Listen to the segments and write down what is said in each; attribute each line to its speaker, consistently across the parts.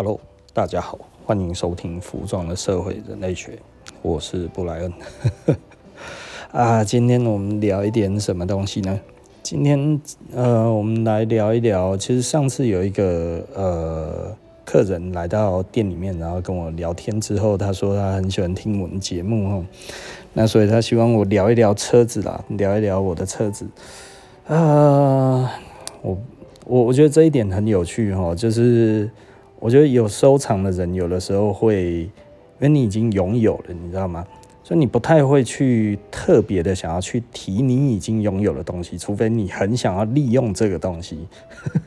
Speaker 1: Hello，大家好，欢迎收听《服装的社会人类学》，我是布莱恩。啊，今天我们聊一点什么东西呢？今天呃，我们来聊一聊。其实上次有一个呃客人来到店里面，然后跟我聊天之后，他说他很喜欢听我们节目哦。那所以他希望我聊一聊车子啦，聊一聊我的车子。啊、呃，我我我觉得这一点很有趣哈，就是。我觉得有收藏的人，有的时候会，因为你已经拥有了，你知道吗？所以你不太会去特别的想要去提你已经拥有的东西，除非你很想要利用这个东西。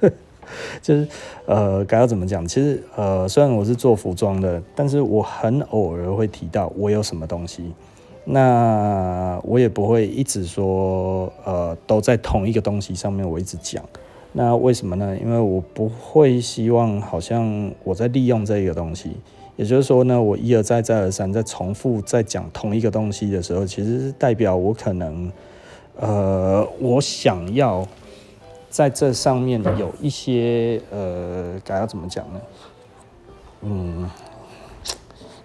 Speaker 1: 就是呃，该要怎么讲？其实呃，虽然我是做服装的，但是我很偶尔会提到我有什么东西。那我也不会一直说呃，都在同一个东西上面，我一直讲。那为什么呢？因为我不会希望好像我在利用这个东西，也就是说呢，我一而再再而三在重复在讲同一个东西的时候，其实是代表我可能，呃，我想要在这上面有一些呃，该要怎么讲呢？嗯，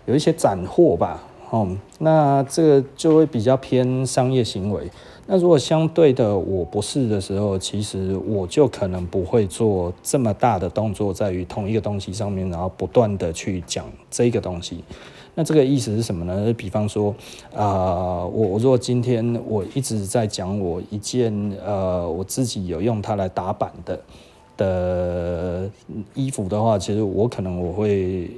Speaker 1: 有一些斩获吧，哦，那这个就会比较偏商业行为。那如果相对的我不是的时候，其实我就可能不会做这么大的动作，在于同一个东西上面，然后不断的去讲这个东西。那这个意思是什么呢？比方说，啊、我我如果今天我一直在讲我一件呃我自己有用它来打版的的衣服的话，其实我可能我会。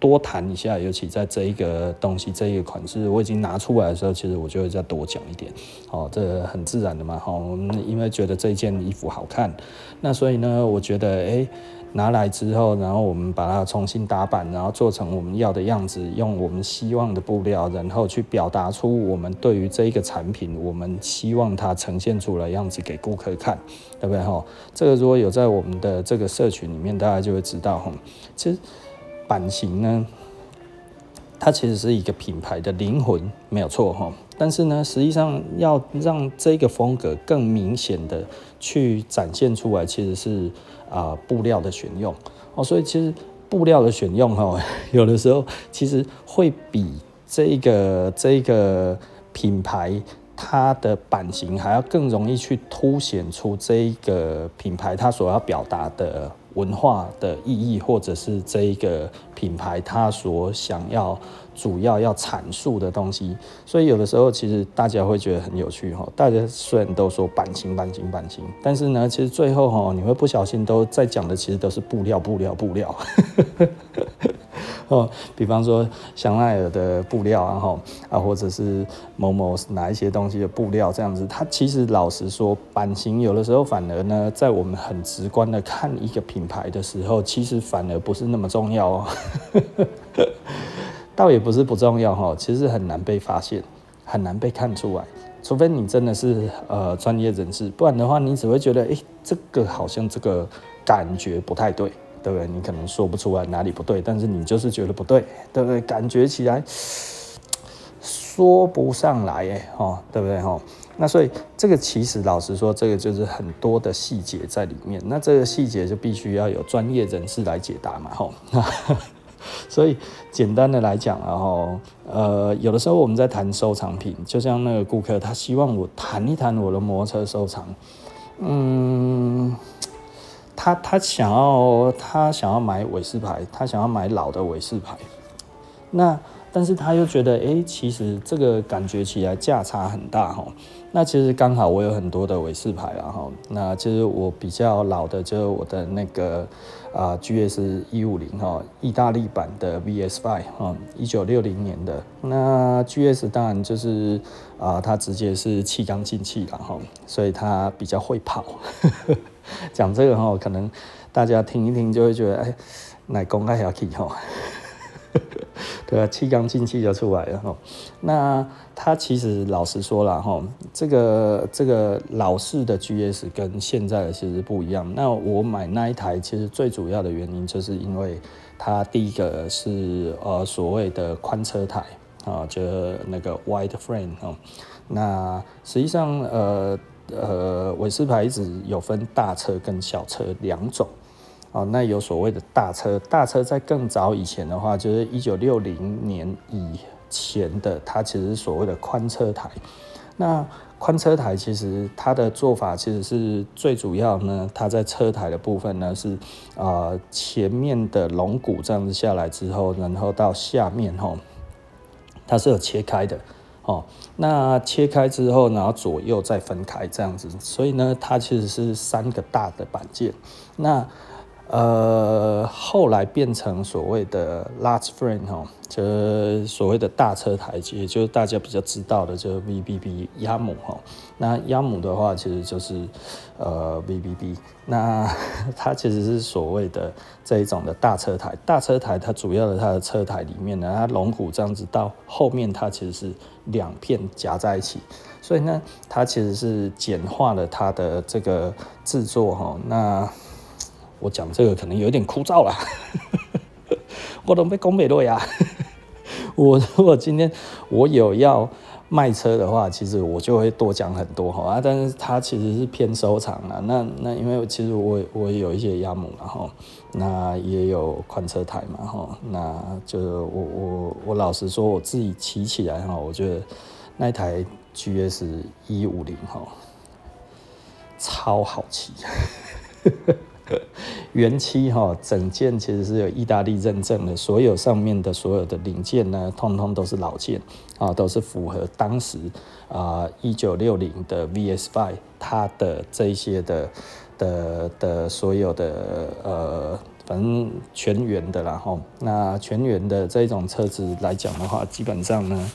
Speaker 1: 多谈一下，尤其在这一个东西、这一个款式我已经拿出来的时候，其实我就会再多讲一点。哦，这、很自然的嘛。好、哦，因为觉得这件衣服好看，那所以呢，我觉得，哎，拿来之后，然后我们把它重新打版，然后做成我们要的样子，用我们希望的布料，然后去表达出我们对于这一个产品，我们希望它呈现出来样子给顾客看，对不对？哈、这个如果有在我们的这个社群里面，大家就会知道，哈、其实。版型呢，它其实是一个品牌的灵魂，没有错哈。但是呢，实际上要让这个风格更明显的去展现出来，其实是啊、布料的选用哦。所以其实布料的选用哈，有的时候其实会比这个这个品牌它的版型还要更容易去凸显出这一个品牌它所要表达的。文化的意义，或者是这一个品牌它所想要主要要阐述的东西，所以有的时候其实大家会觉得很有趣哈。大家虽然都说版型、版型、版型，但是呢，其实最后哈，你会不小心都在讲的，其实都是布料、布料、布料。哦，比方说香奈儿的布料啊，哈啊，或者是某某哪一些东西的布料这样子，它其实老实说，版型有的时候反而呢，在我们很直观的看一个品牌的时候，其实反而不是那么重要哦。倒也不是不重要哈，其实很难被发现，很难被看出来，除非你真的是呃专业人士，不然的话，你只会觉得，哎、这个好像这个感觉不太对。对不对？你可能说不出来哪里不对，但是你就是觉得不对，对不对？感觉起来说不上来，哎，哦，对不对？哈，那所以这个其实老实说，这个就是很多的细节在里面。那这个细节就必须要有专业人士来解答嘛，哈。所以简单的来讲，然后呃，有的时候我们在谈收藏品，就像那个顾客，他希望我谈一谈我的摩托车收藏，嗯。他他想要他想要买伟士牌，他想要买老的伟士牌，那但是他又觉得，哎、其实这个感觉起来价差很大哈。那其实刚好我有很多的伟士牌，然后那其实我比较老的就是我的那个啊 GS 一五零哈，意大利版的 VS Five 哈，一九六零年的。那 GS 当然就是啊，它直接是气缸进气了哈，所以它比较会跑。讲这个哈，可能大家听一听就会觉得，哎，奶公爱下去哈，对啊，气缸进气就出来了哈。那它其实老实说了哈，这个这个老式的 GS 跟现在的其实不一样。那我买那一台，其实最主要的原因就是因为它第一个是呃所谓的宽车台啊，就那个 wide frame 哈。那实际上呃。呃，韦斯牌子有分大车跟小车两种。哦，那有所谓的大车，大车在更早以前的话，就是一九六零年以前的，它其实所谓的宽车台。那宽车台其实它的做法其实是最主要呢，它在车台的部分呢是、呃、前面的龙骨这样子下来之后，然后到下面吼，它是有切开的哦。那切开之后，然后左右再分开这样子，所以呢，它其实是三个大的板件。那呃，后来变成所谓的 large frame 哈，就所谓的大车台，也就是大家比较知道的，就是 VBB 鸭母哈。那鸭母的话，其实就是呃 VBB，那 它其实是所谓的这一种的大车台。大车台它主要的它的车台里面呢，它龙骨这样子到后面，它其实是两片夹在一起，所以呢，它其实是简化了它的这个制作哈。那我讲这个可能有点枯燥了，我都被讲美了呀。我如果今天我有要卖车的话，其实我就会多讲很多哈啊。但是它其实是偏收藏的，那那因为其实我我也有一些鸭母然后那也有宽车台嘛哈，那就是我我我老实说，我自己骑起来哈，我觉得那台 GS 一五零哈超好骑。原漆哈，整件其实是有意大利认证的，所有上面的所有的零件呢，通通都是老件啊，都是符合当时啊一九六零的 VS5 它的这些的的的所有的呃。反正全员的啦哈，那全员的这种车子来讲的话，基本上呢，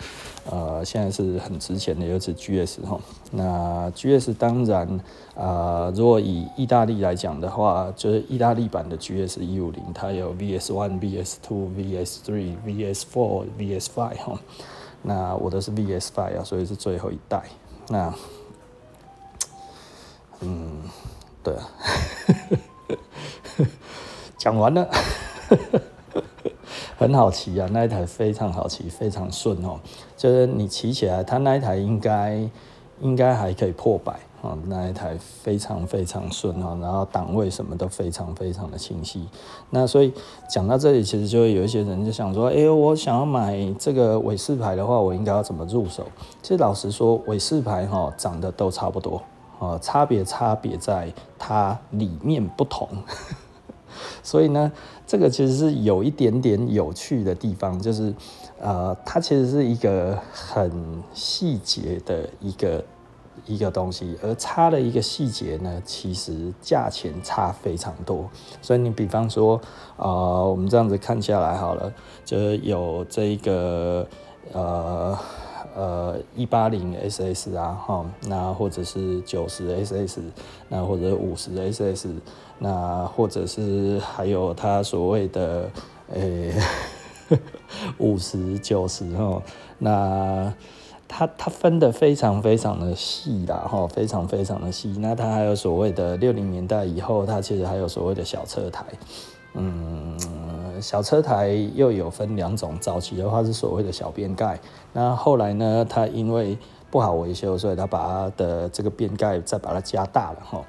Speaker 1: 呃，现在是很值钱的，尤其 GS 哈。那 GS 当然、呃，如果以意大利来讲的话，就是意大利版的 GS 一五零，它有 VS One、VS Two、VS Three、VS Four、VS Five 哈。那我的是 VS Five 啊，所以是最后一代。那，嗯，对啊。讲完了，很好骑啊，那一台非常好骑，非常顺哦。就是你骑起来，它那一台应该应该还可以破百啊，那一台非常非常顺哦，然后档位什么都非常非常的清晰。那所以讲到这里，其实就会有一些人就想说，哎、我想要买这个伟士牌的话，我应该要怎么入手？其实老实说，伟士牌哈长得都差不多啊，差别差别在它里面不同。所以呢，这个其实是有一点点有趣的地方，就是，呃，它其实是一个很细节的一个一个东西，而差的一个细节呢，其实价钱差非常多。所以你比方说，呃，我们这样子看下来好了，就是有这个，呃。呃，一八零 SS 啊，哈，那或者是九十 SS，那或者五十 SS，那或者是还有它所谓的诶 五十九十哈，那它它分得非常非常的细啦，哈，非常非常的细。那它还有所谓的六零年代以后，它其实还有所谓的小车台。嗯，小车台又有分两种，早期的话是所谓的小边盖，那后来呢，它因为不好维修，所以它把它的这个边盖再把它加大了哈。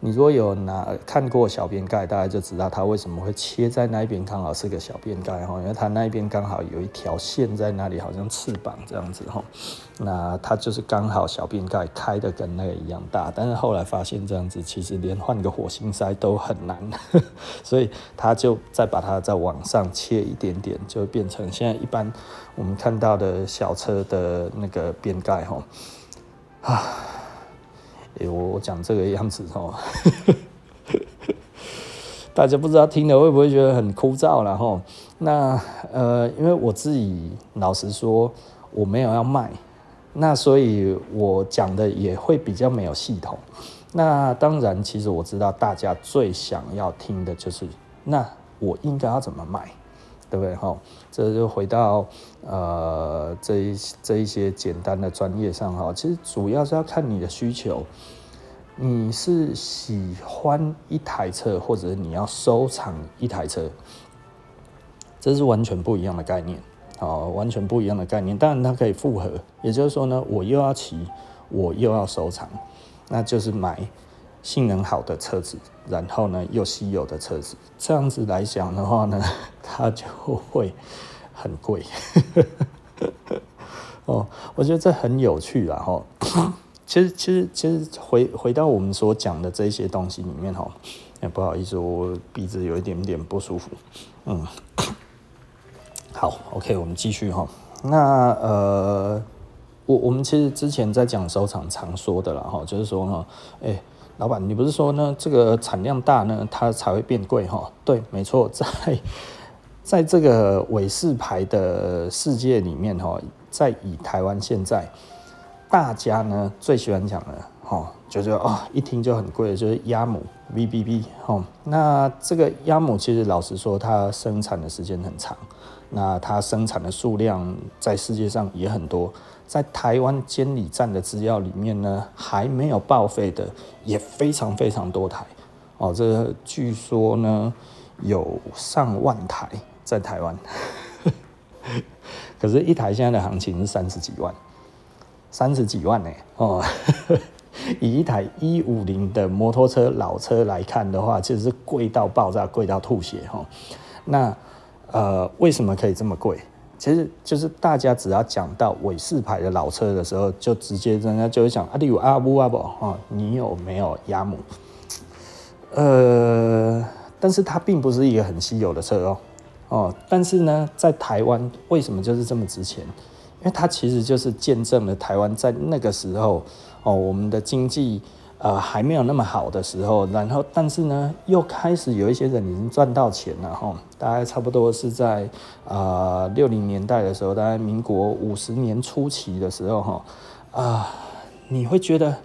Speaker 1: 你如果有拿看过小边盖，大家就知道它为什么会切在那一边，刚好是个小边盖哈，因为它那一边刚好有一条线在那里，好像翅膀这样子哈。那它就是刚好小边盖开的跟那个一样大，但是后来发现这样子其实连换个火星塞都很难，所以他就再把它再往上切一点点，就变成现在一般我们看到的小车的那个边盖哈啊。欸、我我讲这个样子哦，大家不知道听了会不会觉得很枯燥了哈？那呃，因为我自己老实说我没有要卖，那所以我讲的也会比较没有系统。那当然，其实我知道大家最想要听的就是，那我应该要怎么卖？对不对哈？这就回到呃这一这一些简单的专业上哈。其实主要是要看你的需求，你是喜欢一台车，或者你要收藏一台车，这是完全不一样的概念啊，完全不一样的概念。当然它可以复合，也就是说呢，我又要骑，我又要收藏，那就是买性能好的车子，然后呢又稀有的车子，这样子来讲的话呢，它就会很贵。哦，我觉得这很有趣啊！哈，其实其实其实回回到我们所讲的这些东西里面哈，也不好意思，我鼻子有一点点不舒服。嗯，好，OK，我们继续哈。那呃，我我们其实之前在讲收藏常说的了哈，就是说呢，哎、老板，你不是说呢这个产量大呢，它才会变贵哈？对，没错，在在这个伟士牌的世界里面哈。在以台湾现在，大家呢最喜欢讲的，哈，就是哦，一听就很贵的，就是鸭母 VBB 哈。那这个鸭母其实老实说，它生产的时间很长，那它生产的数量在世界上也很多。在台湾监理站的资料里面呢，还没有报废的也非常非常多台哦。这据说呢有上万台在台湾。可是，一台现在的行情是三十几万，三十几万呢、欸？哦，以一台一五零的摩托车老车来看的话，其实是贵到爆炸，贵到吐血哈。那呃，为什么可以这么贵？其实就是大家只要讲到伟士牌的老车的时候，就直接人家就会想啊，你有阿姆阿宝哈，你有没有亚姆？呃，但是它并不是一个很稀有的车哦。哦，但是呢，在台湾为什么就是这么值钱？因为它其实就是见证了台湾在那个时候，哦，我们的经济呃还没有那么好的时候，然后但是呢，又开始有一些人已经赚到钱了哈、大概差不多是在呃六零年代的时候，大概民国五十年初期的时候哈，啊、呃，你会觉得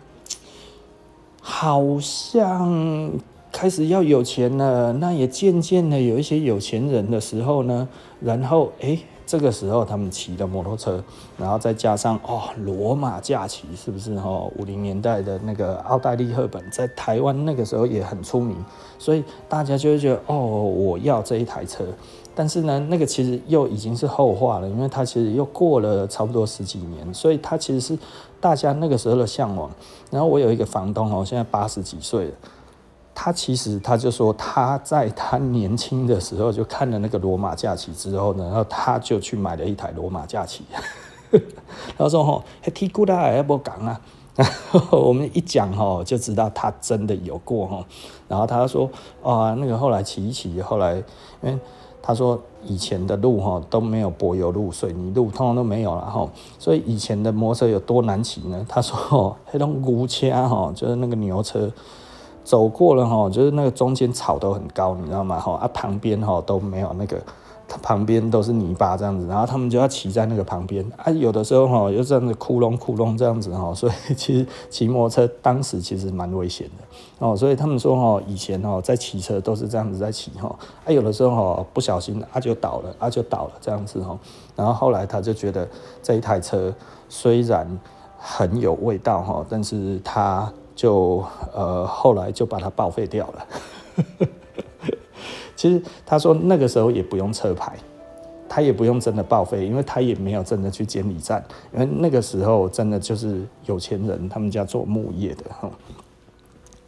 Speaker 1: 好像。开始要有钱了，那也渐渐的有一些有钱人的时候呢，然后哎、这个时候他们骑的摩托车，然后再加上哦，罗马假期是不是哈？五零年代的那个奥黛丽·赫本在台湾那个时候也很出名，所以大家就会觉得哦，我要这一台车。但是呢，那个其实又已经是后话了，因为它其实又过了差不多十几年，所以它其实是大家那个时候的向往。然后我有一个房东哦，现在八十几岁了。他其实他就说他在他年轻的时候就看了那个罗马假期之后呢，然后他就去买了一台罗马假期。他说：“吼，还提古拉还不讲啊？” 我们一讲吼就知道他真的有过吼。然后他说：“啊，那个后来骑一骑，后来因为他说以前的路哈都没有柏油路、水泥路，通通都没有了哈。所以以前的摩托车有多难骑呢？他说：那种牛车哈，就是那个牛车。”走过了哈，就是那个中间草都很高，你知道吗？哈啊，旁边哈都没有那个，它旁边都是泥巴这样子，然后他们就要骑在那个旁边啊。有的时候哈，又这样子窟窿窟窿这样子哈，所以其实骑摩托车当时其实蛮危险的哦。所以他们说哈，以前哈在骑车都是这样子在骑哈啊，有的时候哈不小心啊就倒了啊就倒了这样子哈。然后后来他就觉得这一台车虽然很有味道哈，但是他。就呃，后来就把它报废掉了。其实他说那个时候也不用车牌，他也不用真的报废，因为他也没有真的去监理站，因为那个时候真的就是有钱人，他们家做木业的哈，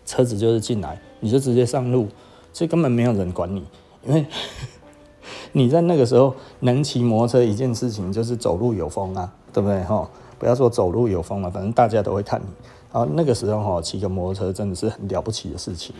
Speaker 1: 车子就是进来，你就直接上路，所以根本没有人管你，因为 你在那个时候能骑摩托车一件事情就是走路有风啊，对不对哈？不要说走路有风了，反正大家都会看你。然后那个时候哈，骑个摩托车真的是很了不起的事情。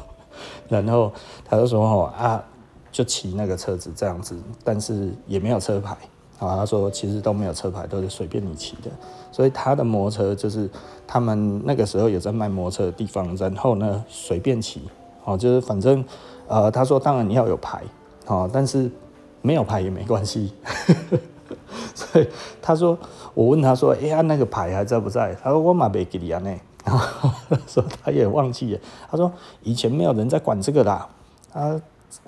Speaker 1: 然后他就说哈啊，就骑那个车子这样子，但是也没有车牌啊。他说其实都没有车牌，都是随便你骑的。所以他的摩托车就是他们那个时候有在卖摩托车的地方，然后呢随便骑哦，就是反正呃，他说当然你要有牌哦，但是没有牌也没关系。所以他说，我问他说，哎呀，那个牌还在不在？他说我嘛没给你啊呢。然后说他也忘记了。他说以前没有人在管这个啦，啊，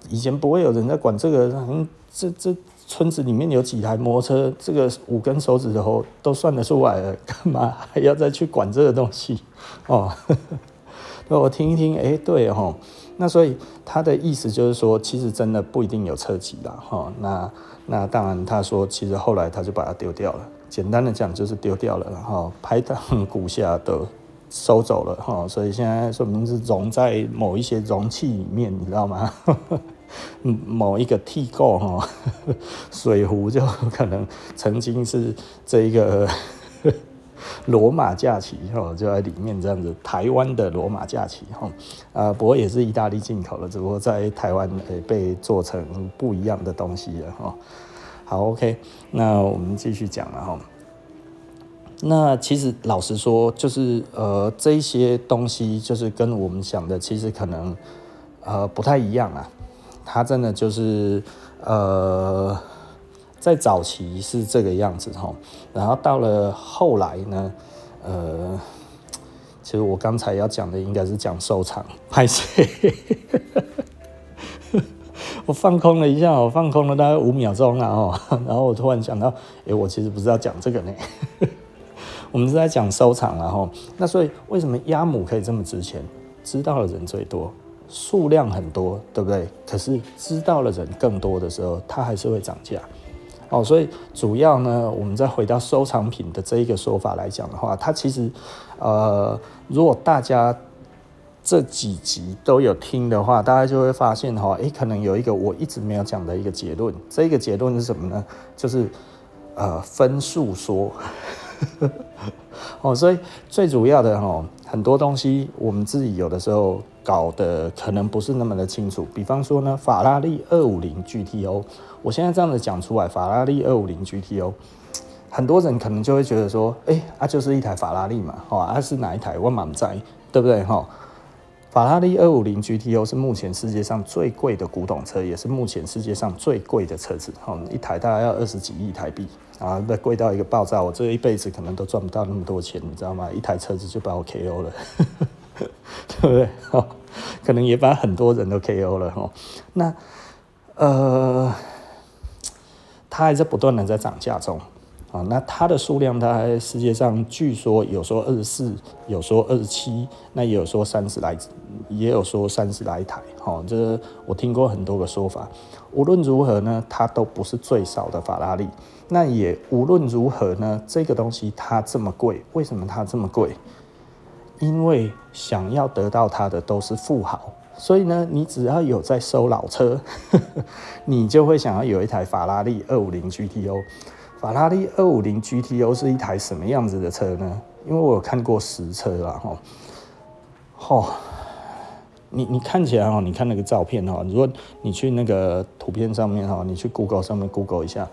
Speaker 1: 以前不会有人在管这个。这这村子里面有几台摩托车，这个五根手指头都算得出来，干嘛还要再去管这个东西？哦，那我听一听，哎，对哦。那所以他的意思就是说，其实真的不一定有车籍啦，哈。那那当然，他说其实后来他就把它丢掉了。简单的讲就是丢掉了，然后拍档骨下的收走了哈，所以现在说明是融在某一些容器里面，你知道吗？某一个替构哈，水壶就可能曾经是这一个 罗马假期哈，就在里面这样子，台湾的罗马假期哈，啊，不过也是意大利进口的，只不过在台湾被做成不一样的东西了哈。好，OK，那我们继续讲了哈。那其实老实说，就是呃，这些东西就是跟我们想的其实可能呃不太一样啊。它真的就是呃，在早期是这个样子哈，然后到了后来呢，呃，其实我刚才要讲的应该是讲收藏，拍谢，我放空了一下，我放空了大概五秒钟啊哦，然后我突然想到，哎，我其实不是要讲这个呢。我们是在讲收藏，然后那所以为什么鸭母可以这么值钱？知道的人最多，数量很多，对不对？可是知道的人更多的时候，它还是会涨价。哦，所以主要呢，我们再回到收藏品的这一个说法来讲的话，它其实呃，如果大家这几集都有听的话，大家就会发现哈，诶，可能有一个我一直没有讲的一个结论。这个结论是什么呢？就是呃，分数说。哦，所以最主要的哈，很多东西我们自己有的时候搞得可能不是那么的清楚。比方说呢，法拉利二五零 GTO，我现在这样子讲出来，法拉利二五零 GTO，很多人可能就会觉得说，哎，啊就是一台法拉利嘛，哦，啊是哪一台？我满载，对不对？哈，法拉利二五零 GTO 是目前世界上最贵的古董车，也是目前世界上最贵的车子，哦，一台大概要二十几亿台币。啊，那贵到一个爆炸，我这一辈子可能都赚不到那么多钱，你知道吗？一台车子就把我 KO 了，对不对？哦，可能也把很多人都 KO 了哈。那呃，它还在不断的在涨价中啊。那它的数量，它在世界上据说有说二十四，有说二十七，那也有说三十来，也有说三十来台。哈，这我听过很多个说法。无论如何呢，它都不是最少的法拉利。那也无论如何呢，这个东西它这么贵，为什么它这么贵？因为想要得到它的都是富豪，所以呢，你只要有在收老车，你就会想要有一台法拉利二五零 GTO。法拉利二五零 GTO 是一台什么样子的车呢？因为我有看过实车啦，吼，吼，你你看起来哦，你看那个照片哈，如果你去那个图片上面哈，你去 Google 上面 Google 一下。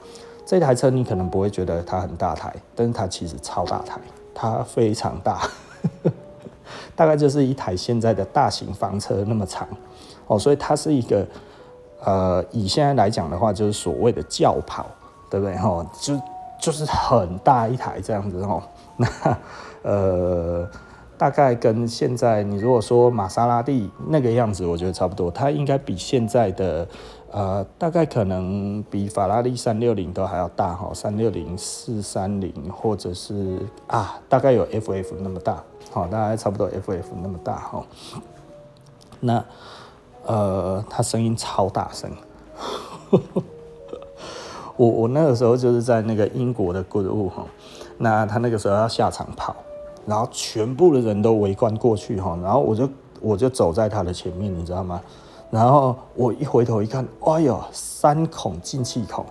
Speaker 1: 这台车你可能不会觉得它很大台，但是它其实超大台，它非常大，大概就是一台现在的大型房车那么长哦，所以它是一个呃，以现在来讲的话，就是所谓的轿跑，对不对？哈，就就是很大一台这样子哦。那呃，大概跟现在你如果说玛莎拉蒂那个样子，我觉得差不多，它应该比现在的。呃，大概可能比法拉利三六零都还要大哈，三六零、四三零，或者是啊，大概有 FF 那么大，好，大概差不多 FF 那么大哈。那呃，它声音超大声，呵 呵我我那个时候就是在那个英国的 Goodwood 哈，那他那个时候要下场跑，然后全部的人都围观过去哈，然后我就我就走在他的前面，你知道吗？然后我一回头一看，哎呦，三孔进气孔，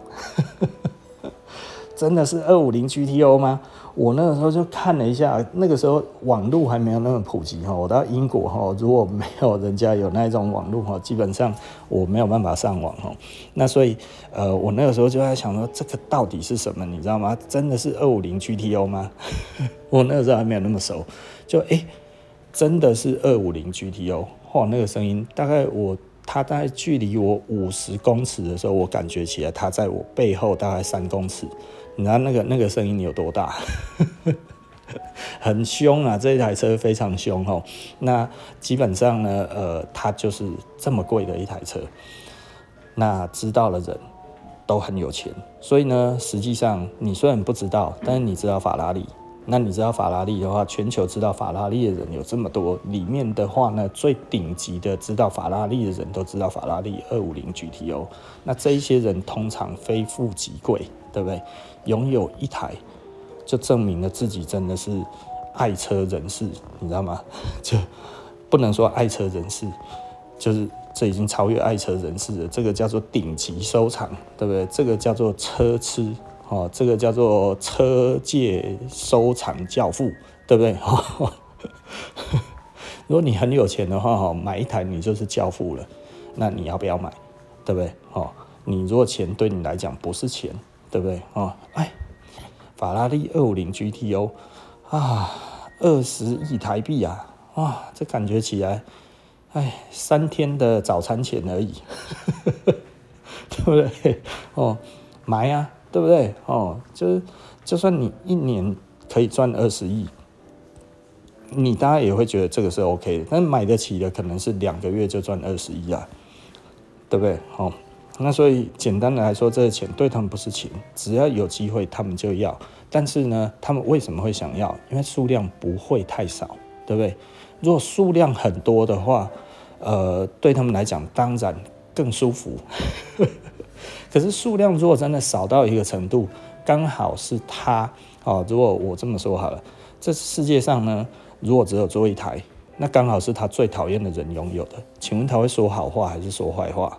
Speaker 1: 真的是二五零 GTO 吗？我那个时候就看了一下，那个时候网络还没有那么普及哈。我到英国哈，如果没有人家有那种网络哈，基本上我没有办法上网哈。那所以呃，我那个时候就在想说，这个到底是什么？你知道吗？真的是二五零 GTO 吗？我那个时候还没有那么熟，就哎，真的是二五零 GTO，哇，那个声音大概我。它在距离我五十公尺的时候，我感觉起来它在我背后大概三公尺。你知道那个那个声音有多大？很凶啊！这一台车非常凶哦。那基本上呢，呃，它就是这么贵的一台车。那知道的人都很有钱，所以呢，实际上你虽然不知道，但是你知道法拉利。那你知道法拉利的话，全球知道法拉利的人有这么多，里面的话呢，最顶级的知道法拉利的人都知道法拉利二五零 GTO。那这一些人通常非富即贵，对不对？拥有一台就证明了自己真的是爱车人士，你知道吗？就不能说爱车人士，就是这已经超越爱车人士了。这个叫做顶级收藏，对不对？这个叫做车痴，哦，这个叫做车界收藏教父，对不对？如果你很有钱的话，哈，买一台你就是教父了。那你要不要买？对不对？哦，你如果钱对你来讲不是钱，对不对？哦，哎，法拉利二五零 GTO 啊，二十亿台币啊，哇，这感觉起来，哎，三天的早餐钱而已，对不对？哦，买呀，对不对？哦，就是就算你一年可以赚二十亿。你大家也会觉得这个是 OK 的，但买得起的可能是两个月就赚二十亿啊，对不对？好，那所以简单的来说，这个钱对他们不是钱，只要有机会他们就要。但是呢，他们为什么会想要？因为数量不会太少，对不对？如果数量很多的话，呃，对他们来讲当然更舒服。可是数量如果真的少到一个程度，刚好是他哦。如果我这么说好了，这世界上呢？如果只有做一台，那刚好是他最讨厌的人拥有的。请问他会说好话还是说坏话？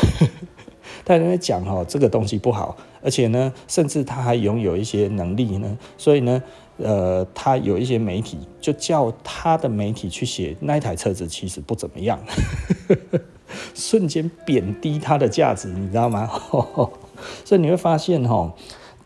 Speaker 1: 他因为讲哈这个东西不好，而且呢，甚至他还拥有一些能力呢，所以呢，呃，他有一些媒体就叫他的媒体去写那一台车子其实不怎么样，瞬间贬低他的价值，你知道吗？所以你会发现哈。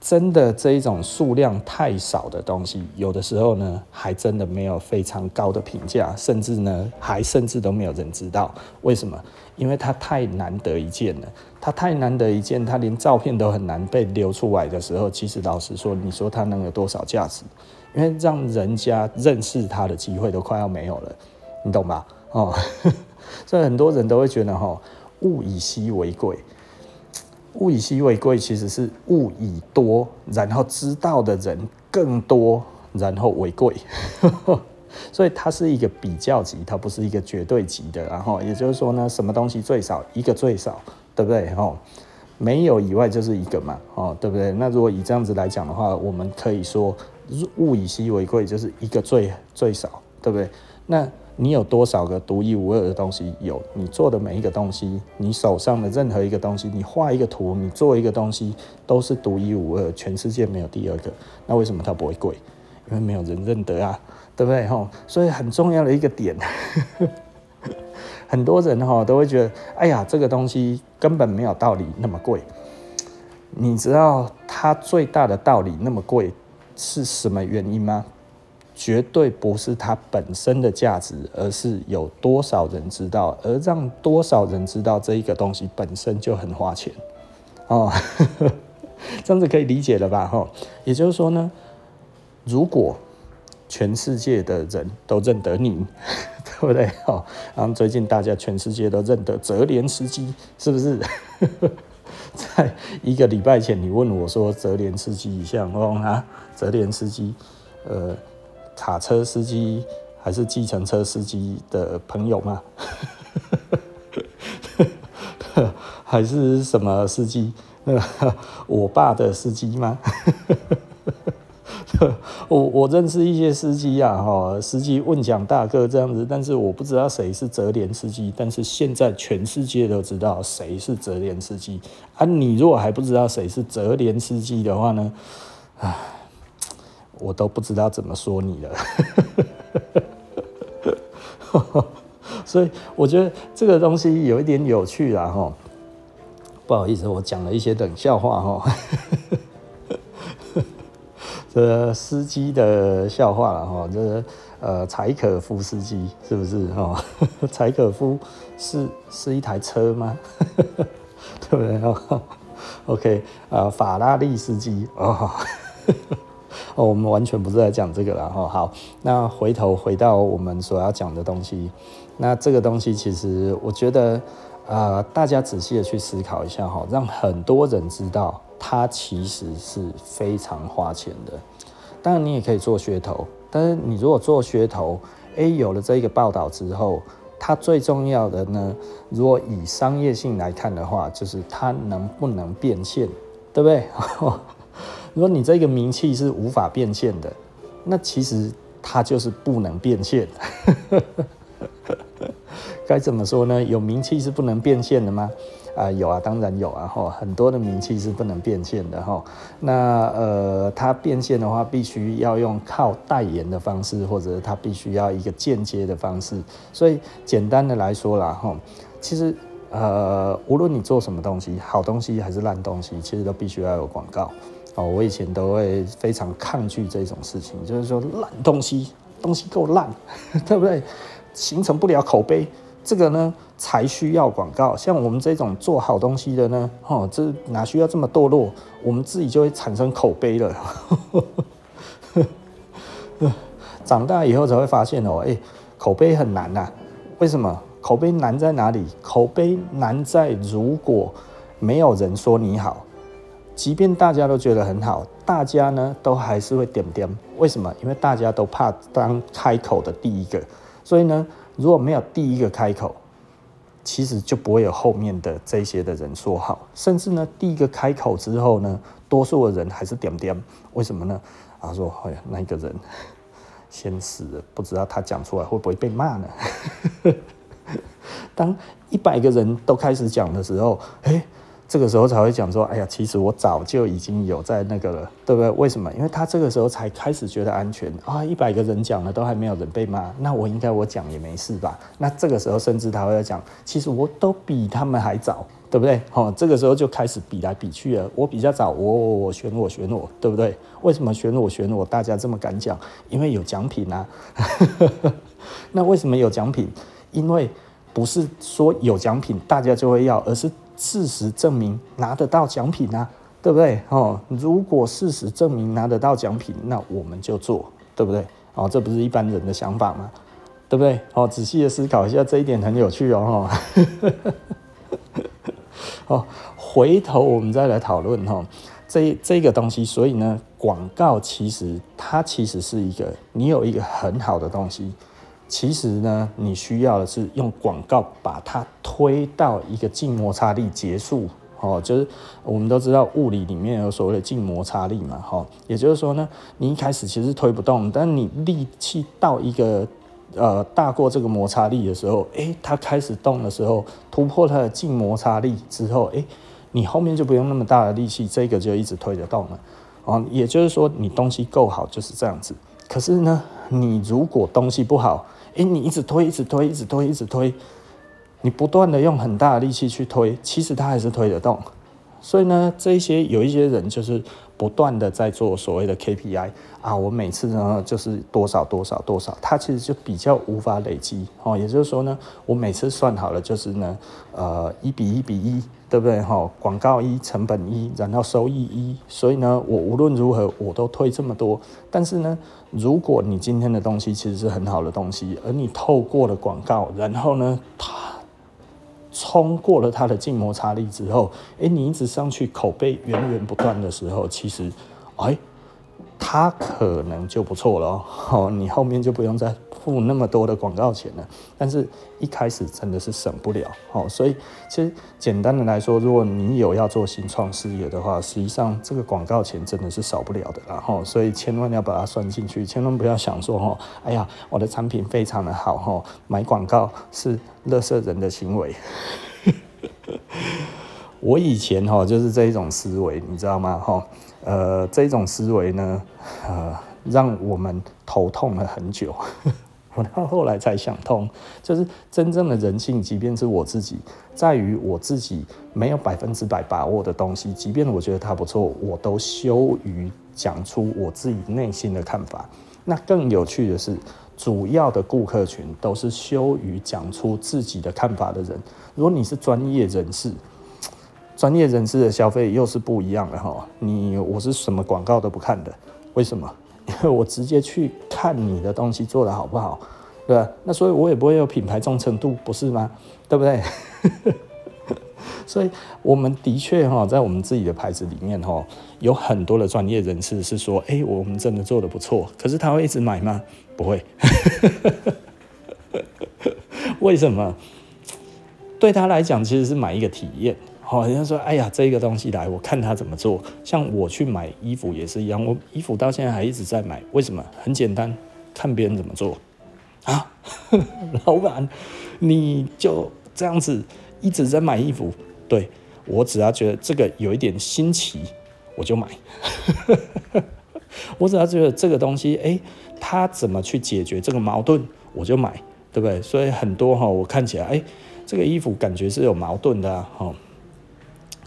Speaker 1: 真的这一种数量太少的东西，有的时候呢，还真的没有非常高的评价，甚至呢，还甚至都没有人知道为什么？因为它太难得一见了，它太难得一见，它连照片都很难被流出来的时候，其实老实说，你说它能有多少价值？因为让人家认识它的机会都快要没有了，你懂吧？哦，所以很多人都会觉得哈，物以稀为贵。物以稀为贵，其实是物以多，然后知道的人更多，然后为贵。所以它是一个比较级，它不是一个绝对级的。然后也就是说呢，什么东西最少？一个最少，对不对？哦，没有以外就是一个嘛，哦，对不对？那如果以这样子来讲的话，我们可以说物以稀为贵，就是一个最最少，对不对？那你有多少个独一无二的东西？有，你做的每一个东西，你手上的任何一个东西，你画一个图，你做一个东西，都是独一无二，全世界没有第二个。那为什么它不会贵？因为没有人认得啊，对不对？吼，所以很重要的一个点，很多人哈都会觉得，哎呀，这个东西根本没有道理那么贵。你知道它最大的道理那么贵是什么原因吗？绝对不是它本身的价值，而是有多少人知道，而让多少人知道这一个东西本身就很花钱哦，这样子可以理解了吧？哈，也就是说呢，如果全世界的人都认得你，对不对？哈，然后最近大家全世界都认得泽连斯基，是不是？在一个礼拜前，你问我说泽连斯基一项哦啊，泽连斯基，呃。卡车司机还是计程车司机的朋友吗？还是什么司机？那个我爸的司机吗？我我认识一些司机啊，哈，司机问讲大哥这样子，但是我不知道谁是泽连司机。但是现在全世界都知道谁是泽连司机啊！你如果还不知道谁是泽连司机的话呢？唉。我都不知道怎么说你了，所以我觉得这个东西有一点有趣啊，哈，不好意思，我讲了一些冷笑话哈，这司机的笑话了哈，这呃柴可夫司机是不是哈？柴可夫是是一台车吗？对不对？OK 啊，法拉利司机哦。哦，我们完全不是在讲这个了哈。好，那回头回到我们所要讲的东西，那这个东西其实我觉得，啊、呃，大家仔细的去思考一下哈，让很多人知道它其实是非常花钱的。当然，你也可以做噱头，但是你如果做噱头，哎，有了这一个报道之后，它最重要的呢，如果以商业性来看的话，就是它能不能变现，对不对？如果你这个名气是无法变现的，那其实它就是不能变现。该怎么说呢？有名气是不能变现的吗？啊、有啊，当然有啊，哈，很多的名气是不能变现的，哈。那呃，它变现的话，必须要用靠代言的方式，或者它必须要一个间接的方式。所以简单的来说啦，哈，其实呃，无论你做什么东西，好东西还是烂东西，其实都必须要有广告。哦，我以前都会非常抗拒这种事情，就是说烂东西，东西够烂，对不对？形成不了口碑。这个呢，才需要广告。像我们这种做好东西的呢，哦，这哪需要这么堕落？我们自己就会产生口碑了。长大以后才会发现哦，哎，口碑很难呐。为什么？口碑难在哪里？口碑难在如果没有人说你好，即便大家都觉得很好，大家呢都还是会点点。为什么？因为大家都怕当开口的第一个，所以呢。如果没有第一个开口，其实就不会有后面的这些的人说好。甚至呢，第一个开口之后呢，多数的人还是点点。为什么呢？他说：“哎呀，那个人先死，不知道他讲出来会不会被骂呢？” 当一百个人都开始讲的时候，哎。这个时候才会讲说，哎呀，其实我早就已经有在那个了，对不对？为什么？因为他这个时候才开始觉得安全啊！一百个人讲了，都还没有人被骂，那我应该我讲也没事吧？那这个时候甚至他会讲，其实我都比他们还早，对不对？哦，这个时候就开始比来比去了，我比较早，我我我选我选我，对不对？为什么选我选我？大家这么敢讲？因为有奖品啊！那为什么有奖品？因为不是说有奖品大家就会要，而是。事实证明拿得到奖品啊，对不对？哦，如果事实证明拿得到奖品，那我们就做，对不对？哦，这不是一般人的想法吗？对不对？哦，仔细的思考一下，这一点很有趣哦。哦，回头我们再来讨论哈，这这个东西，所以呢，广告其实它其实是一个，你有一个很好的东西。其实呢，你需要的是用广告把它推到一个静摩擦力结束。哦，就是我们都知道物理里面有所谓的静摩擦力嘛，哈，也就是说呢，你一开始其实推不动，但你力气到一个呃大过这个摩擦力的时候，诶，它开始动的时候，突破它的静摩擦力之后，诶，你后面就不用那么大的力气，这个就一直推得动了，哦，也就是说你东西够好就是这样子。可是呢，你如果东西不好，诶，你一直推，一直推，一直推，一直推，你不断的用很大的力气去推，其实它还是推得动。所以呢，这些有一些人就是不断的在做所谓的 KPI 啊，我每次呢就是多少多少多少，它其实就比较无法累积哦。也就是说呢，我每次算好了就是呢，呃，一比一比一，对不对？哈，广告一，成本一，然后收益一，所以呢，我无论如何我都推这么多。但是呢，如果你今天的东西其实是很好的东西，而你透过了广告，然后呢，它。冲过了它的静摩擦力之后，诶，你一直上去，口碑源源不断的时候，其实，哎，它可能就不错了 哦。你后面就不用再付那么多的广告钱了。但是，一开始真的是省不了哦。所以，其实简单的来说，如果你有要做新创事业的话，实际上这个广告钱真的是少不了的。然后，所以千万要把它算进去，千万不要想说哦，哎呀，我的产品非常的好哈，买广告是。乐色人的行为，我以前哈就是这一种思维，你知道吗？哈，呃，这种思维呢，呃，让我们头痛了很久。我到后来才想通，就是真正的人性，即便是我自己，在于我自己没有百分之百把握的东西，即便我觉得它不错，我都羞于讲出我自己内心的看法。那更有趣的是。主要的顾客群都是羞于讲出自己的看法的人。如果你是专业人士，专业人士的消费又是不一样的哈。你我是什么广告都不看的，为什么？因 为我直接去看你的东西做得好不好，对吧？那所以我也不会有品牌忠诚度，不是吗？对不对？所以我们的确哈，在我们自己的牌子里面哈，有很多的专业人士是说，哎，我们真的做得不错。可是他会一直买吗？不会。为什么？对他来讲，其实是买一个体验好像说，哎呀，这个东西来，我看他怎么做。像我去买衣服也是一样，我衣服到现在还一直在买。为什么？很简单，看别人怎么做啊。老板，你就这样子一直在买衣服，对，我只要觉得这个有一点新奇，我就买。我只要觉得这个东西，哎，他怎么去解决这个矛盾，我就买，对不对？所以很多哈，我看起来，哎。这个衣服感觉是有矛盾的哈、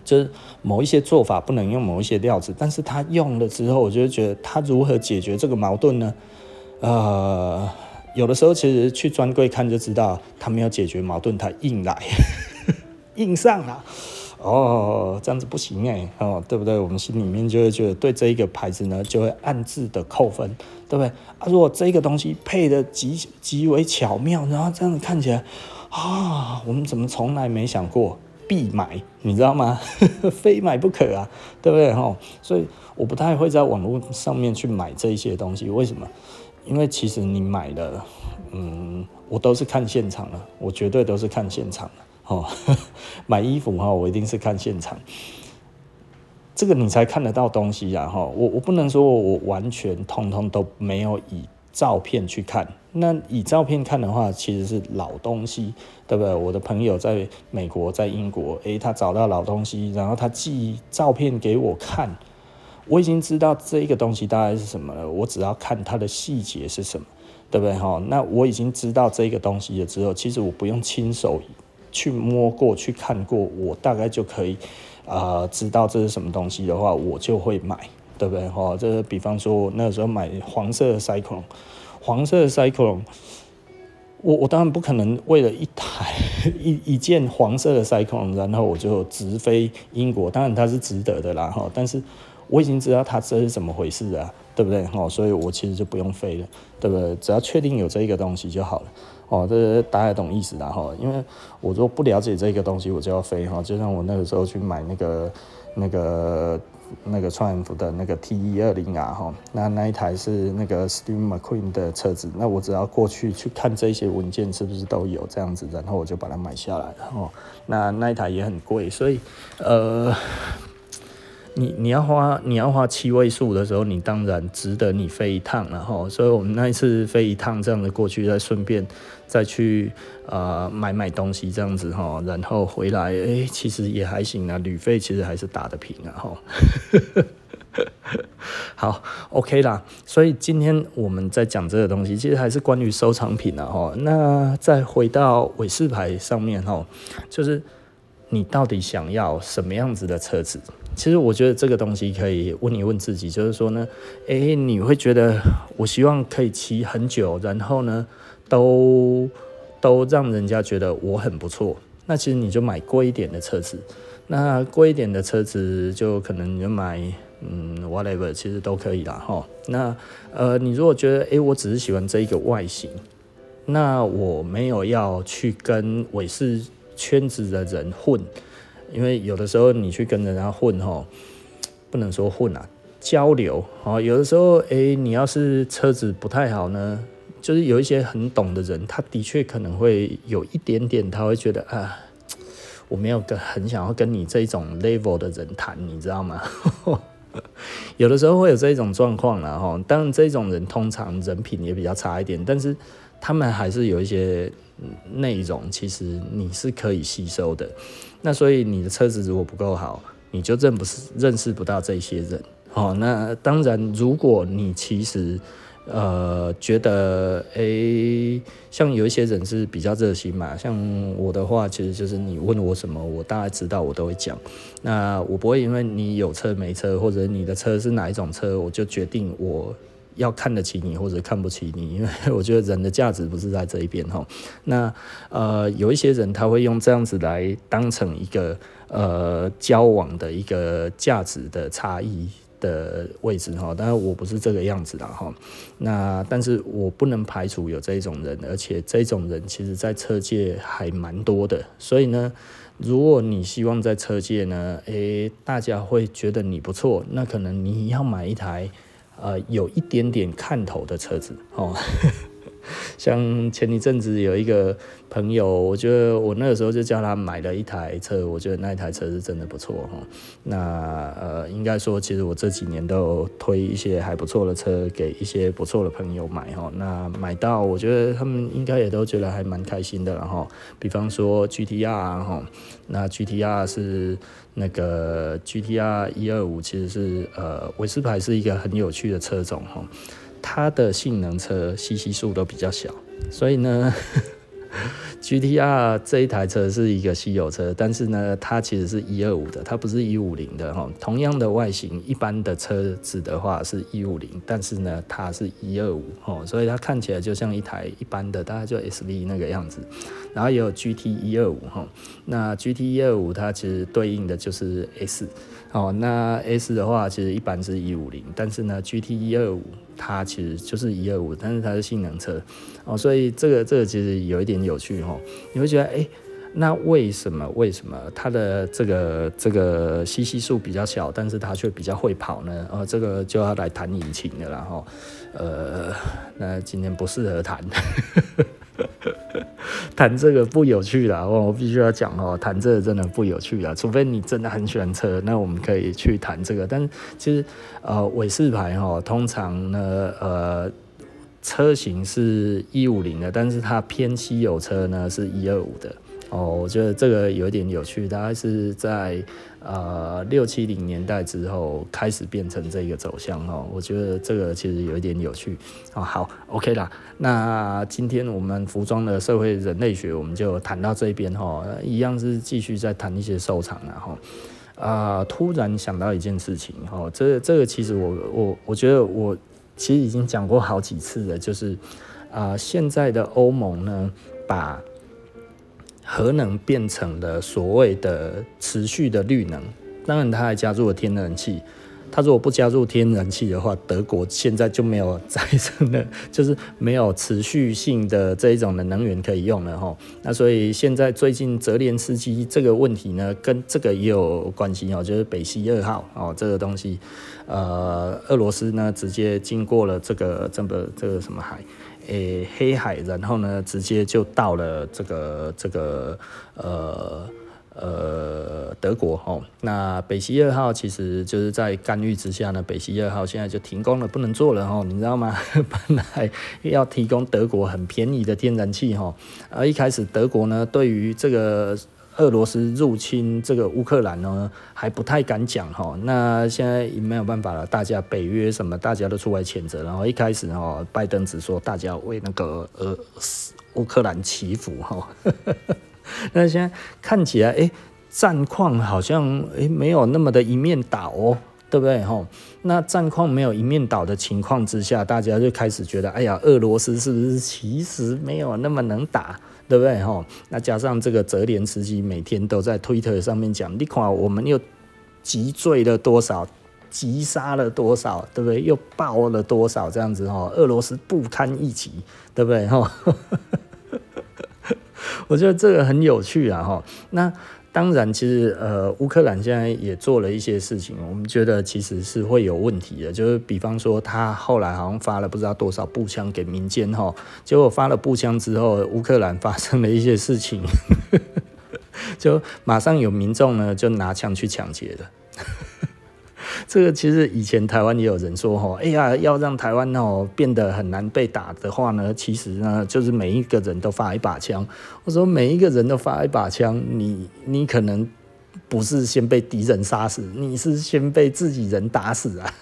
Speaker 1: 就是某一些做法不能用某一些料子，但是他用了之后，我就觉得他如何解决这个矛盾呢？呃，有的时候其实去专柜看就知道，他没有解决矛盾，他硬来，硬上了，哦，这样子不行哎，哦，对不对？我们心里面就会觉得对这一个牌子呢，就会暗自的扣分，对不对？啊，如果这个东西配的极极为巧妙，然后这样子看起来。啊，我们怎么从来没想过必买？你知道吗？非买不可啊，对不对？哈，所以我不太会在网络上面去买这些东西。为什么？因为其实你买的，嗯，我都是看现场的，我绝对都是看现场的。哦，买衣服哈，我一定是看现场，这个你才看得到东西呀。哈，我我不能说我完全通通都没有以照片去看。那以照片看的话，其实是老东西，对不对？我的朋友在美国，在英国，诶，他找到老东西，然后他寄照片给我看，我已经知道这个东西大概是什么了。我只要看它的细节是什么，对不对？哈，那我已经知道这个东西了之后，其实我不用亲手去摸过去看过，我大概就可以啊、知道这是什么东西的话，我就会买，对不对？哈，这比方说那时候买黄色的 cycle。黄色的 Cyclone，我我当然不可能为了一台 一一件黄色的 Cyclone，然后我就直飞英国。当然它是值得的啦哈，但是我已经知道它这是怎么回事啊，对不对哈？所以我其实就不用飞了，对不对？只要确定有这个东西就好了哦。这大家懂意思啦哈，因为我如果不了解这个东西，我就要飞哈。就像我那个时候去买那个那个。那个创元服的那个 T 一二零啊，哈，那那一台是那个 Steve McQueen 的车子，那我只要过去去看这些文件是不是都有这样子，然后我就把它买下来了，哦，那那一台也很贵，所以，呃。你你要花你要花七位数的时候，你当然值得你飞一趟，了哈，所以我们那一次飞一趟这样的过去，再顺便再去呃买买东西这样子哈，然后回来哎、其实也还行啊，旅费其实还是打得平啊哈。好，OK 啦，所以今天我们在讲这个东西，其实还是关于收藏品啊哈。那再回到伟士牌上面哈，就是你到底想要什么样子的车子？其实我觉得这个东西可以问一问自己，就是说呢，诶，你会觉得我希望可以骑很久，然后呢，都都让人家觉得我很不错。那其实你就买贵一点的车子，那贵一点的车子就可能你就买嗯 whatever，其实都可以啦哈。那呃，你如果觉得诶，我只是喜欢这一个外形，那我没有要去跟伟士圈子的人混。因为有的时候你去跟人家混吼，不能说混啊，交流哦。有的时候，诶，你要是车子不太好呢，就是有一些很懂的人，他的确可能会有一点点，他会觉得啊，我没有跟很想要跟你这种 level 的人谈，你知道吗？有的时候会有这种状况啦哈。当然，这种人通常人品也比较差一点，但是他们还是有一些内容，其实你是可以吸收的。那所以你的车子如果不够好，你就认不是认识不到这些人哦。那当然，如果你其实呃觉得诶、像有一些人是比较热心嘛，像我的话，其实就是你问我什么，我大概知道，我都会讲。那我不会因为你有车没车，或者你的车是哪一种车，我就决定我。要看得起你或者看不起你，因为我觉得人的价值不是在这一边哈。那呃，有一些人他会用这样子来当成一个呃交往的一个价值的差异的位置哈。当然我不是这个样子的哈。那但是我不能排除有这种人，而且这种人其实在车界还蛮多的。所以呢，如果你希望在车界呢，诶、大家会觉得你不错，那可能你要买一台。呃，有一点点看头的车子哦，像前一阵子有一个朋友，我觉得我那个时候就叫他买了一台车，我觉得那一台车是真的不错哈。那呃，应该说，其实我这几年都有推一些还不错的车给一些不错的朋友买哈。那买到，我觉得他们应该也都觉得还蛮开心的，然后，比方说 GTR 哈，那 GTR 是那个 GTR 一二五，其实是呃，维斯牌是一个很有趣的车种哈。它的性能车 CC 数都比较小，所以呢 GTR 这一台车是一个稀有车，但是呢，它其实是一二五的，它不是一五零的哈。同样的外形，一般的车子的话是一五零，但是呢，它是一二五哈，所以它看起来就像一台一般的，大概就 SV 那个样子。然后也有 GT 一二五哈，那 GT 一二五它其实对应的就是 S。哦，那 S 的话，其实一般是一五零，但是呢，GT 一二五它其实就是一二五，但是它是性能车，哦，所以这个这个其实有一点有趣哈，你会觉得，哎，那为什么为什么它的这个这个 CC 数比较小，但是它却比较会跑呢？哦，这个就要来谈引擎的了哈，呃，那今天不适合谈。谈这个不有趣啦，我必须要讲哦，谈这个真的不有趣啦，除非你真的很喜欢车，那我们可以去谈这个。但其实呃，尾视牌哈，通常呢呃，车型是一五零的，但是它偏稀有车呢是一二五的。哦，我觉得这个有点有趣，大概是在呃六七零年代之后开始变成这个走向哦。我觉得这个其实有一点有趣哦。好，OK 啦，那今天我们服装的社会人类学我们就谈到这边哈，一样是继续再谈一些收藏然后啊，突然想到一件事情哈，这这个其实我我我觉得我其实已经讲过好几次了，就是啊现在的欧盟呢把核能变成了所谓的持续的绿能，当然它还加入了天然气。它如果不加入天然气的话，德国现在就没有再生的，就是没有持续性的这一种的能源可以用了哈。那所以现在最近泽连斯基这个问题呢，跟这个也有关系哦，就是北溪二号哦这个东西，呃，俄罗斯呢直接经过了这个这个这个什么海。诶、黑海，然后呢，直接就到了这个这个呃呃德国吼。那北溪二号其实就是在干预之下呢，北溪二号现在就停工了，不能做了吼，你知道吗？本来要提供德国很便宜的天然气吼，而一开始德国呢，对于这个。俄罗斯入侵这个乌克兰呢，还不太敢讲哈。那现在也没有办法了，大家北约什么，大家都出来谴责。然后一开始哈，拜登只说大家为那个呃乌克兰祈福哈。那现在看起来，哎，战况好像哎没有那么的一面倒哦，对不对哈？那战况没有一面倒的情况之下，大家就开始觉得，哎呀，俄罗斯是不是其实没有那么能打？对不对哈？那加上这个泽连斯基每天都在推特上面讲，你看我们又击坠了多少，击杀了多少，对不对？又爆了多少这样子哈？俄罗斯不堪一击，对不对哈？我觉得这个很有趣啊哈。那。当然，其实呃，乌克兰现在也做了一些事情，我们觉得其实是会有问题的。就是比方说，他后来好像发了不知道多少步枪给民间哈，结果发了步枪之后，乌克兰发生了一些事情，就马上有民众呢就拿枪去抢劫了。这个其实以前台湾也有人说哈，哎呀，要让台湾哦变得很难被打的话呢，其实呢就是每一个人都发一把枪。我说每一个人都发一把枪，你你可能不是先被敌人杀死，你是先被自己人打死啊。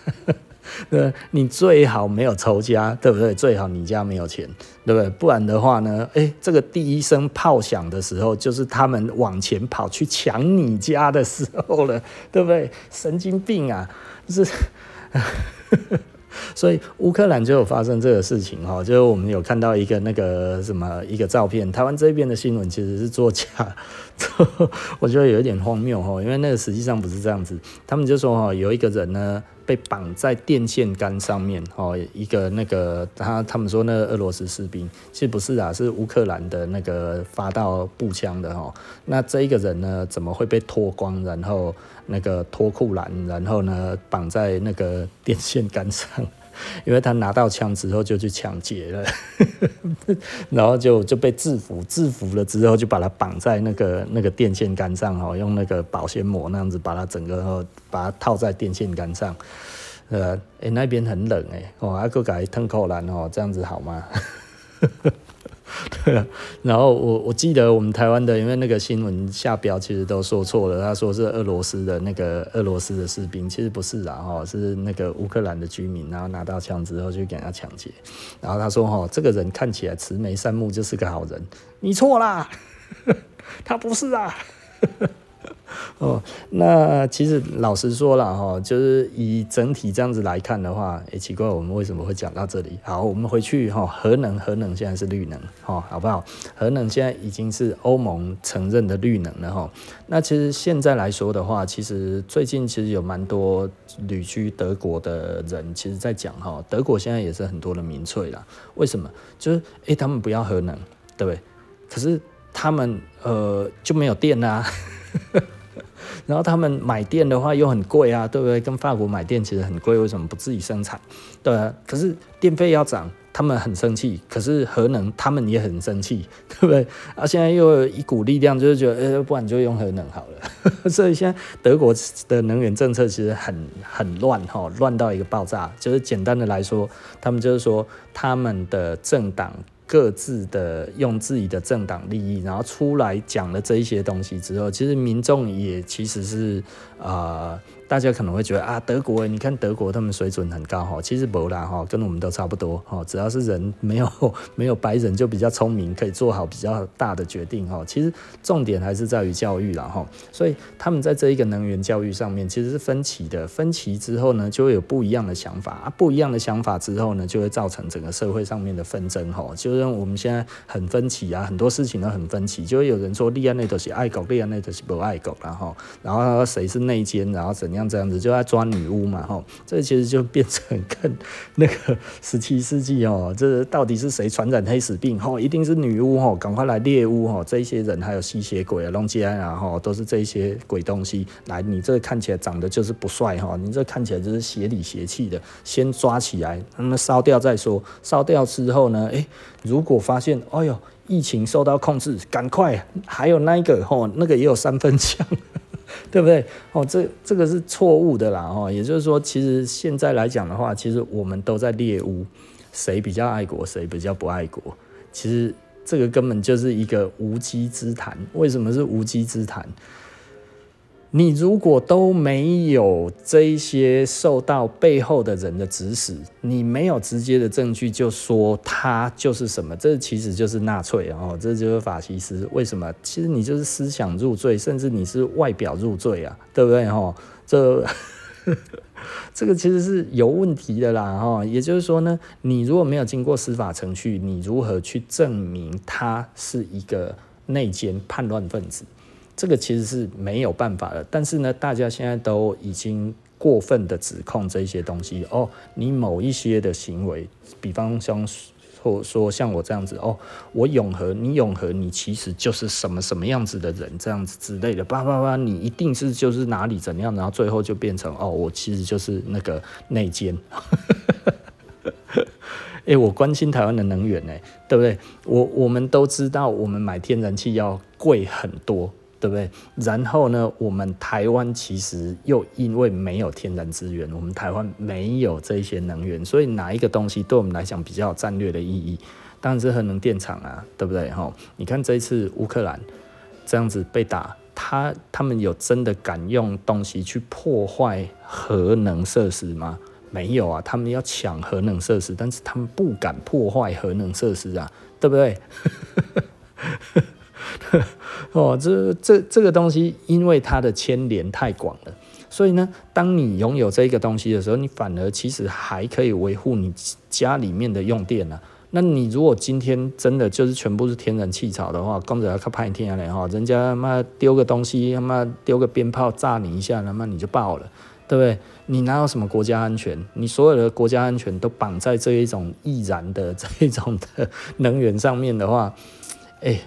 Speaker 1: 呃，你最好没有仇家，对不对？最好你家没有钱，对不对？不然的话呢，诶，这个第一声炮响的时候，就是他们往前跑去抢你家的时候了，对不对？神经病啊！就是。所以乌克兰就有发生这个事情哈，就是我们有看到一个那个什么一个照片，台湾这边的新闻其实是作假，我觉得有一点荒谬哈，因为那个实际上不是这样子，他们就说哈，有一个人呢被绑在电线杆上面哦，一个那个他他们说那个俄罗斯士兵，其实不是啊，是乌克兰的那个发到步枪的哈，那这一个人呢怎么会被脱光，然后？那个脱裤栏，然后呢绑在那个电线杆上，因为他拿到枪之后就去抢劫了，然后就就被制服，制服了之后就把他绑在那个那个电线杆上哦，用那个保鲜膜那样子把他整个把他套在电线杆上，呃，哎、那边很冷哎，哦，阿哥改吞口兰哦，这样子好吗？对啊，然后我我记得我们台湾的，因为那个新闻下标其实都说错了，他说是俄罗斯的那个俄罗斯的士兵，其实不是啊，哈，是那个乌克兰的居民，然后拿到枪之后去给他抢劫，然后他说哈，这个人看起来慈眉善目，就是个好人，你错啦，他不是啊。哦，那其实老实说了哈，就是以整体这样子来看的话，也、奇怪，我们为什么会讲到这里？好，我们回去哈，核能，核能现在是绿能，哈，好不好？核能现在已经是欧盟承认的绿能了哈。那其实现在来说的话，其实最近其实有蛮多旅居德国的人，其实在讲哈，德国现在也是很多的民粹啦。为什么？就是哎、欸，他们不要核能，对不对？可是他们呃就没有电啦、啊。然后他们买电的话又很贵啊，对不对？跟法国买电其实很贵，为什么不自己生产？对啊，可是电费要涨，他们很生气。可是核能他们也很生气，对不对？啊，现在又有一股力量就是觉得，呃，不然就用核能好了。所以现在德国的能源政策其实很很乱哈，乱到一个爆炸。就是简单的来说，他们就是说他们的政党。各自的用自己的政党利益，然后出来讲了这一些东西之后，其实民众也其实是啊。大家可能会觉得啊，德国，你看德国他们水准很高哈，其实不啦哈，跟我们都差不多哈，只要是人没有 没有白人就比较聪明，可以做好比较大的决定哈。其实重点还是在于教育啦哈，所以他们在这一个能源教育上面其实是分歧的，分歧之后呢，就会有不一样的想法啊，不一样的想法之后呢，就会造成整个社会上面的纷争哈，就是我们现在很分歧啊，很多事情都很分歧，就会有人说利安内都是爱国，利安内都是不爱国然后然后谁是内奸，然后怎样。这样子就在抓女巫嘛，哈，这其实就变成跟那个十七世纪哦，这到底是谁传染黑死病？吼，一定是女巫吼，赶快来猎巫吼，这些人还有吸血鬼啊、龙吉安啊，吼，都是这些鬼东西来。你这看起来长得就是不帅哈，你这看起来就是邪里邪气的，先抓起来，那么烧掉再说。烧掉之后呢，诶，如果发现，哎呦，疫情受到控制，赶快还有那一个吼，那个也有三分枪。对不对？哦，这这个是错误的啦，哦，也就是说，其实现在来讲的话，其实我们都在猎巫，谁比较爱国，谁比较不爱国，其实这个根本就是一个无稽之谈。为什么是无稽之谈？你如果都没有这一些受到背后的人的指使，你没有直接的证据就说他就是什么，这其实就是纳粹哦，这就是法西斯。为什么？其实你就是思想入罪，甚至你是外表入罪啊，对不对？哈，这 这个其实是有问题的啦，哈。也就是说呢，你如果没有经过司法程序，你如何去证明他是一个内奸叛乱分子？这个其实是没有办法的，但是呢，大家现在都已经过分的指控这些东西哦。你某一些的行为，比方像说说像我这样子哦，我永和，你永和，你其实就是什么什么样子的人，这样子之类的，叭叭叭，你一定是就是哪里怎样，然后最后就变成哦，我其实就是那个内奸。哎，我关心台湾的能源呢，对不对？我我们都知道，我们买天然气要贵很多。对不对？然后呢，我们台湾其实又因为没有天然资源，我们台湾没有这些能源，所以哪一个东西对我们来讲比较有战略的意义？当然是核能电厂啊，对不对？哈，你看这一次乌克兰这样子被打，他他们有真的敢用东西去破坏核能设施吗？没有啊，他们要抢核能设施，但是他们不敢破坏核能设施啊，对不对？哦，这这这个东西，因为它的牵连太广了，所以呢，当你拥有这个东西的时候，你反而其实还可以维护你家里面的用电呢、那你如果今天真的就是全部是天然气草的话，光着要靠拍天然来哈，人家他妈丢个东西，他妈丢个鞭炮炸你一下，他妈你就爆了，对不对？你哪有什么国家安全？你所有的国家安全都绑在这一种易燃的 这一种的能源上面的话，哎。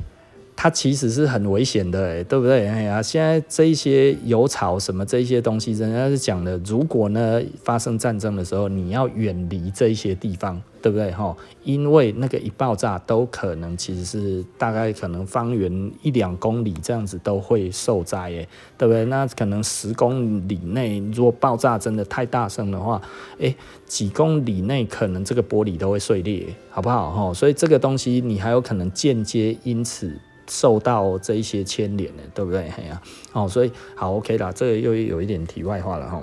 Speaker 1: 它其实是很危险的，对不对？哎呀，现在这一些油槽什么这一些东西，人家是讲的，如果呢发生战争的时候，你要远离这一些地方，对不对？哈，因为那个一爆炸，都可能其实是大概可能方圆一两公里这样子都会受灾，哎，对不对？那可能十公里内，如果爆炸真的太大声的话，哎，几公里内可能这个玻璃都会碎裂，好不好？哈，所以这个东西你还有可能间接因此。受到这一些牵连的，对不对？嘿呀、啊，哦，所以好 OK 啦，这个又有一点题外话了哈。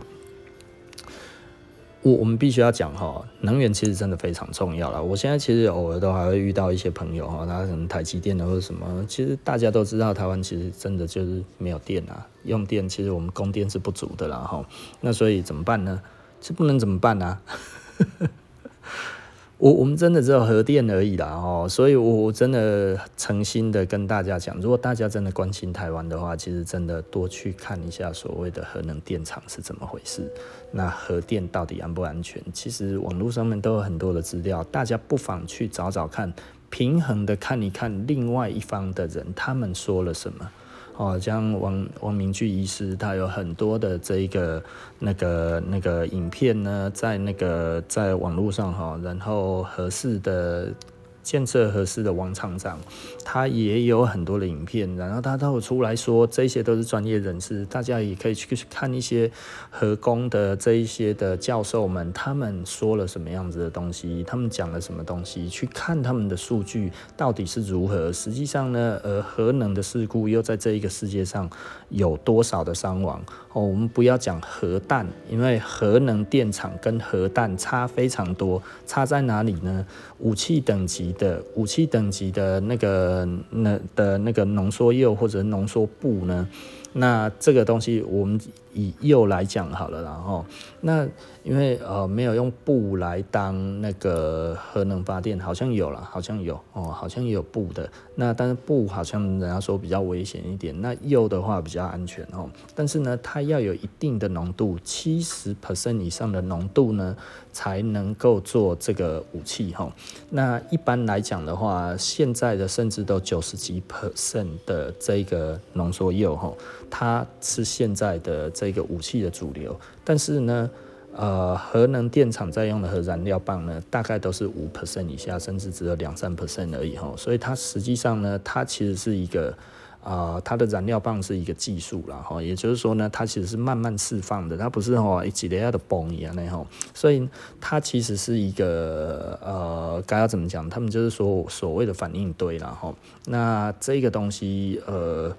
Speaker 1: 我我们必须要讲哈，能源其实真的非常重要了。我现在其实偶尔都还会遇到一些朋友哈，他可能台积电的或者什么，其实大家都知道，台湾其实真的就是没有电啊，用电其实我们供电是不足的啦哈。那所以怎么办呢？这不能怎么办呢、啊？我我们真的只有核电而已啦，哦，所以我我真的诚心的跟大家讲，如果大家真的关心台湾的话，其实真的多去看一下所谓的核能电厂是怎么回事，那核电到底安不安全？其实网络上面都有很多的资料，大家不妨去找找看，平衡的看一看另外一方的人他们说了什么。哦，像王王明俊医师，他有很多的这一个那个那个影片呢，在那个在网络上哈，然后合适的。建设核四的王厂长，他也有很多的影片，然后他都有出来说，这些都是专业人士，大家也可以去看一些核工的这一些的教授们，他们说了什么样子的东西，他们讲了什么东西，去看他们的数据到底是如何。实际上呢，呃，核能的事故又在这一个世界上有多少的伤亡？哦，我们不要讲核弹，因为核能电厂跟核弹差非常多，差在哪里呢？武器等级的武器等级的那个那的那个浓缩釉或者浓缩布呢？那这个东西我们以釉来讲好了，然后那因为呃没有用布来当那个核能发电，好像有了，好像有哦，好像也有布的。那但是布好像人家说比较危险一点，那铀的话比较安全哦。但是呢，它要有一定的浓度，七十 percent 以上的浓度呢，才能够做这个武器哈。那一般来讲的话，现在的甚至都九十几 percent 的这个浓缩铀哈。它是现在的这个武器的主流，但是呢，呃，核能电厂在用的核燃料棒呢，大概都是五 percent 以下，甚至只有两三 percent 而已哈。所以它实际上呢，它其实是一个啊、呃，它的燃料棒是一个技术啦哈。也就是说呢，它其实是慢慢释放的，它不是哈一几雷的崩一样的哈。所以它其实是一个呃，该要怎么讲？他们就是说所谓的反应堆啦哈。那这个东西呃。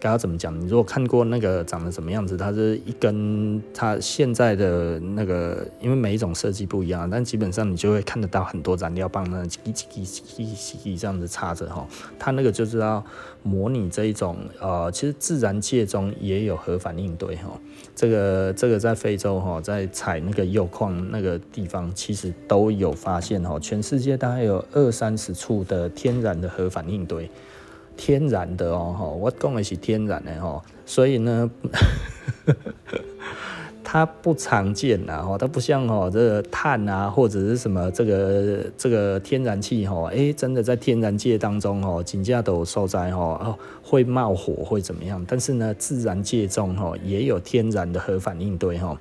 Speaker 1: 该要怎么讲？你如果看过那个长得什么样子，它是一根，它现在的那个，因为每一种设计不一样，但基本上你就会看得到很多燃料棒，那叽叽叽叽叽这样子插着哈。它那个就是要模拟这一种，呃，其实自然界中也有核反应堆哈。这个这个在非洲哈，在采那个铀矿那个地方，其实都有发现哈。全世界大概有二三十处的天然的核反应堆。天然的哦，我讲的是天然的哦，所以呢，它不常见呐，哈，它不像哦这个碳啊或者是什么这个这个天然气哈，哎，真的在天然界当中哦，金价都受灾哦，会冒火会怎么样？但是呢，自然界中哈也有天然的核反应堆哈，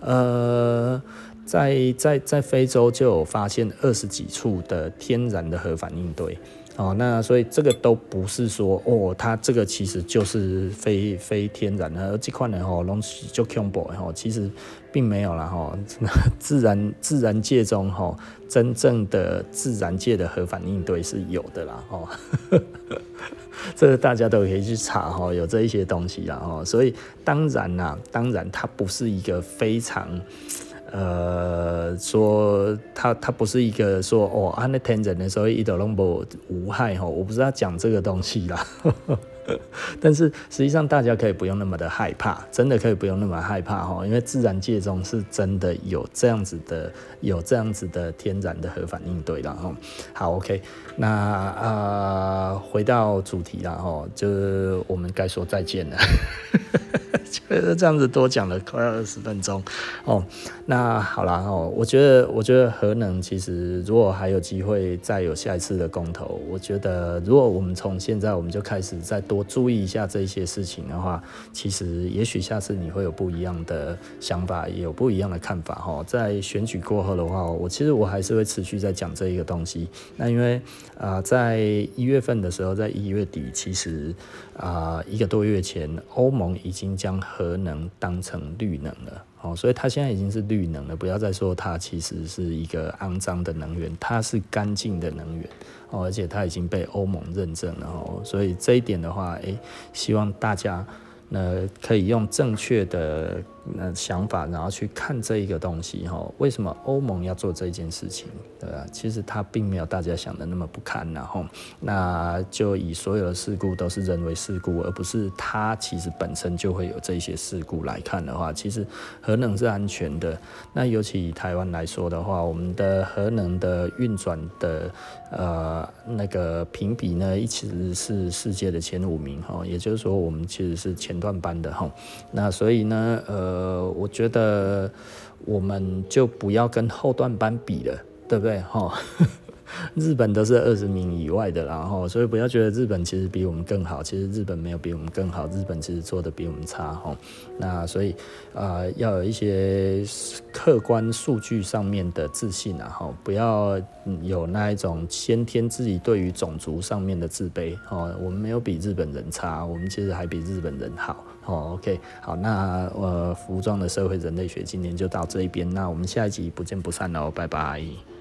Speaker 1: 呃，在在在非洲就有发现二十几处的天然的核反应堆。哦，那所以这个都不是说哦，它这个其实就是非非天然的，而这块呢，吼，东西就恐怖吼，其实并没有啦，吼，自然自然界中吼，真正的自然界的核反应堆是有的啦，吼，这个大家都可以去查，吼，有这一些东西啦，吼，所以当然啦，当然它不是一个非常。呃，说他他不是一个说哦，安那天然的时候一点都不无害哈，我不是要讲这个东西啦。但是实际上大家可以不用那么的害怕，真的可以不用那么害怕哈，因为自然界中是真的有这样子的，有这样子的天然的核反应堆了哈。好，OK，那啊、回到主题了哈，就是我们该说再见了。就是这样子多讲了快二十分钟哦。那好啦哦，我觉得我觉得核能其实如果还有机会再有下一次的公投，我觉得如果我们从现在我们就开始再多注意一下这些事情的话，其实也许下次你会有不一样的想法，也有不一样的看法哈。在选举过后的话，我其实我还是会持续在讲这一个东西。那因为啊、在一月份的时候，在一月底，其实啊、一个多月前，欧盟已经将核能当成绿能了，哦，所以它现在已经是绿能了。不要再说它其实是一个肮脏的能源，它是干净的能源，哦，而且它已经被欧盟认证了，哦，所以这一点的话，诶，希望大家呢可以用正确的。那想法，然后去看这一个东西哈，为什么欧盟要做这件事情？对吧？其实它并没有大家想的那么不堪，然后那就以所有的事故都是人为事故，而不是它其实本身就会有这些事故来看的话，其实核能是安全的。那尤其以台湾来说的话，我们的核能的运转的呃那个评比呢，一直是世界的前五名哈，也就是说我们其实是前段班的哈。那所以呢，呃。呃，我觉得我们就不要跟后段班比了，对不对？哈，日本都是二十名以外的，然后所以不要觉得日本其实比我们更好，其实日本没有比我们更好，日本其实做的比我们差，哈。那所以啊、呃，要有一些客观数据上面的自信啊，哈，不要有那一种先天自己对于种族上面的自卑，哦，我们没有比日本人差，我们其实还比日本人好。哦，OK，好，那呃，服装的社会人类学今天就到这一边，那我们下一集不见不散喽，拜拜。